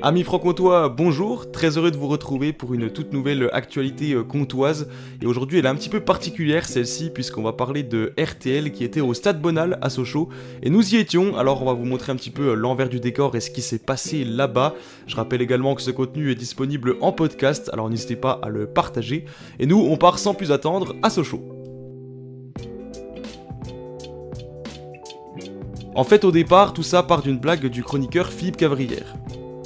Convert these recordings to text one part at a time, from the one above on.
Amis franc-comtois, bonjour, très heureux de vous retrouver pour une toute nouvelle actualité euh, comtoise. Et aujourd'hui elle est un petit peu particulière celle-ci puisqu'on va parler de RTL qui était au Stade Bonal à Sochaux. Et nous y étions, alors on va vous montrer un petit peu euh, l'envers du décor et ce qui s'est passé là-bas. Je rappelle également que ce contenu est disponible en podcast, alors n'hésitez pas à le partager. Et nous on part sans plus attendre à Sochaux. En fait au départ tout ça part d'une blague du chroniqueur Philippe Cavrière.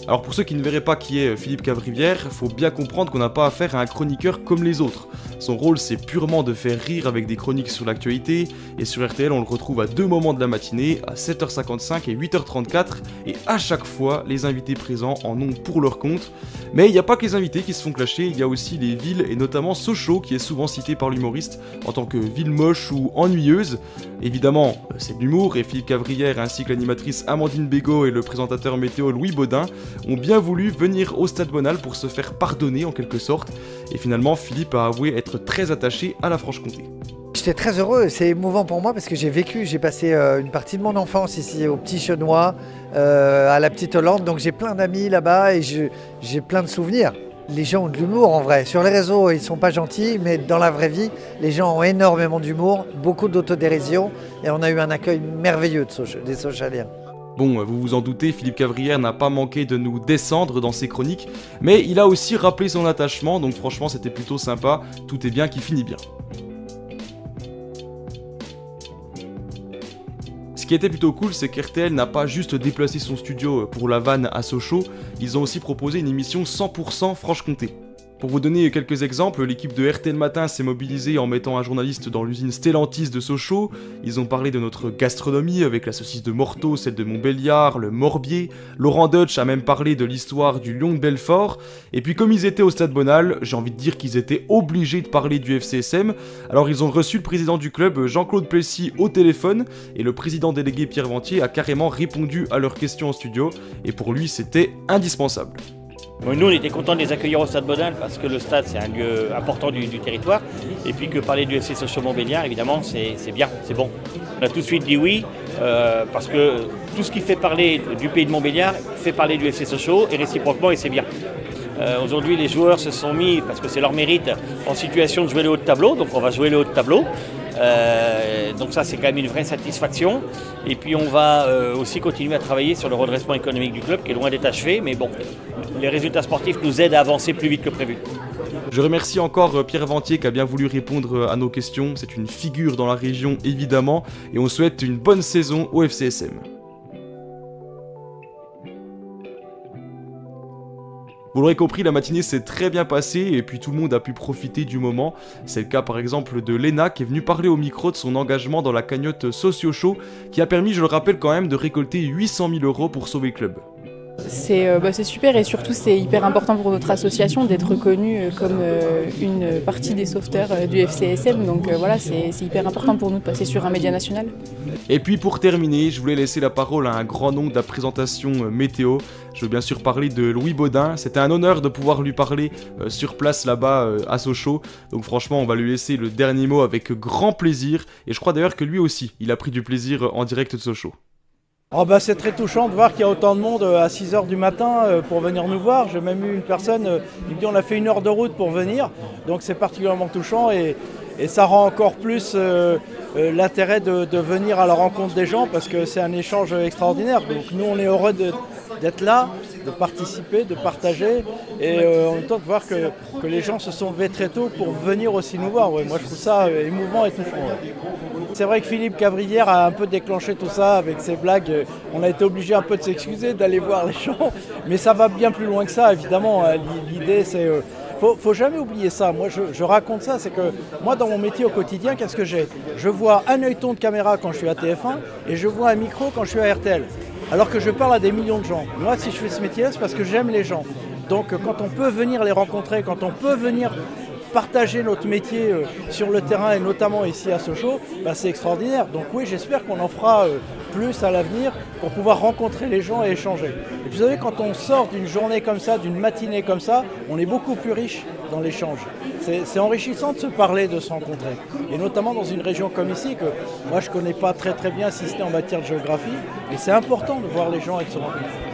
Alors pour ceux qui ne verraient pas qui est Philippe Cavrivière, faut bien comprendre qu'on n'a pas affaire à un chroniqueur comme les autres. Son rôle c'est purement de faire rire avec des chroniques sur l'actualité, et sur RTL on le retrouve à deux moments de la matinée, à 7h55 et 8h34, et à chaque fois les invités présents en ont pour leur compte. Mais il n'y a pas que les invités qui se font clasher, il y a aussi les villes, et notamment Sochaux qui est souvent cité par l'humoriste en tant que ville moche ou ennuyeuse. Évidemment, c'est de l'humour, et Philippe Cavrière ainsi que l'animatrice Amandine Bégaud et le présentateur météo Louis Baudin ont bien voulu venir au Stade Bonal pour se faire pardonner en quelque sorte, et finalement Philippe a avoué être très attaché à la Franche-Comté. J'étais très heureux, c'est émouvant pour moi parce que j'ai vécu, j'ai passé euh, une partie de mon enfance ici au Petit Chenois, euh, à la Petite Hollande, donc j'ai plein d'amis là-bas et j'ai plein de souvenirs. Les gens ont de l'humour en vrai. Sur les réseaux, ils sont pas gentils, mais dans la vraie vie, les gens ont énormément d'humour, beaucoup d'autodérision et on a eu un accueil merveilleux des Sochaliens. Bon, vous vous en doutez, Philippe Cavrière n'a pas manqué de nous descendre dans ses chroniques, mais il a aussi rappelé son attachement, donc franchement c'était plutôt sympa, tout est bien qui finit bien. Ce qui était plutôt cool, c'est qu'RTL n'a pas juste déplacé son studio pour la vanne à Sochaux, ils ont aussi proposé une émission 100% Franche-Comté. Pour vous donner quelques exemples, l'équipe de RTL Matin s'est mobilisée en mettant un journaliste dans l'usine Stellantis de Sochaux. Ils ont parlé de notre gastronomie avec la saucisse de Morteau, celle de Montbéliard, le Morbier. Laurent Dutch a même parlé de l'histoire du Lion de Belfort. Et puis comme ils étaient au Stade Bonal, j'ai envie de dire qu'ils étaient obligés de parler du FCSM. Alors ils ont reçu le président du club, Jean-Claude Plessis, au téléphone. Et le président délégué Pierre Ventier a carrément répondu à leurs questions en studio. Et pour lui, c'était indispensable. Nous, on était contents de les accueillir au Stade Bonal parce que le stade, c'est un lieu important du, territoire. Et puis que parler du FC Sochaux Montbéliard, évidemment, c'est bien, c'est bon. On a tout de suite dit oui euh, parce que tout ce qui fait parler du pays de Montbéliard fait parler du FC Sochaux et réciproquement, et c'est bien. Euh, aujourd'hui, les joueurs se sont mis, parce que c'est leur mérite, en situation de jouer le haut de tableau. Donc on va jouer le haut de tableau. Euh, donc ça, c'est quand même une vraie satisfaction. Et puis on va aussi continuer à travailler sur le redressement économique du club, qui est loin d'être achevé. Mais bon, les résultats sportifs nous aident à avancer plus vite que prévu. Je remercie encore euh, Pierre Ventier qui a bien voulu répondre euh, à nos questions. C'est une figure dans la région évidemment et on souhaite une bonne saison au FCSM. Vous l'aurez compris, la matinée s'est très bien passée et puis tout le monde a pu profiter du moment. C'est le cas par exemple de Lena qui est venue parler au micro de son engagement dans la cagnotte Socio Show qui a permis, je le rappelle quand même, de récolter 800 000 euros pour sauver le club. Euh, bah, c'est super et surtout c'est hyper important pour notre association d'être reconnue euh, comme euh, une partie des sauveteurs du FCSM. Donc voilà, c'est hyper important pour nous de passer sur un média national. Et puis pour terminer, je voulais laisser la parole à un grand nom de la présentation météo. Je veux bien sûr parler de Louis Baudin. C'était un honneur de pouvoir lui parler sur place là-bas à Sochaux. Donc franchement, on va lui laisser le dernier mot avec grand plaisir. Et je crois d'ailleurs que lui aussi, il a pris du plaisir en direct de Sochaux. Oh bah c'est très touchant de voir qu'il y a autant de monde euh, à 6h du matin euh, pour venir nous voir. J'ai même eu une personne euh, qui me dit on a fait une heure de route pour venir. Donc c'est particulièrement touchant et, ça rend encore plus l'intérêt de, venir à la rencontre des gens parce que c'est un échange extraordinaire. Donc nous on est heureux d'être là, de participer, de partager et en même temps de voir que, les gens se sont levés très tôt pour venir aussi nous voir. moi je trouve ça émouvant et touchant. C'est vrai que Philippe Cavrière a un peu déclenché tout ça avec ses blagues. On a été obligé un peu de s'excuser, d'aller voir les gens. Mais ça va bien plus loin que ça, évidemment. L'idée, c'est. Euh, faut, faut jamais oublier ça. Moi, je, raconte ça, c'est que moi, dans mon métier au quotidien, qu'est-ce que j'ai? Je vois un œilleton de caméra quand je suis à TF1 et je vois un micro quand je suis à RTL. Alors que je parle à des millions de gens. Moi, si je fais ce métier-là, c'est parce que j'aime les gens. Donc, quand on peut venir les rencontrer, quand on peut venir partager notre métier euh, sur le terrain et notamment ici à Sochaux, bah, c'est extraordinaire. Donc oui, j'espère qu'on en fera euh, plus à l'avenir pour pouvoir rencontrer les gens et échanger. Et vous savez, quand on sort d'une journée comme ça, d'une matinée comme ça, on est beaucoup plus riche dans l'échange. C'est enrichissant de se parler, de se rencontrer. Et notamment dans une région comme ici, que moi je ne connais pas très très bien, si ce en matière de géographie, mais c'est important de voir les gens et de se rencontrer.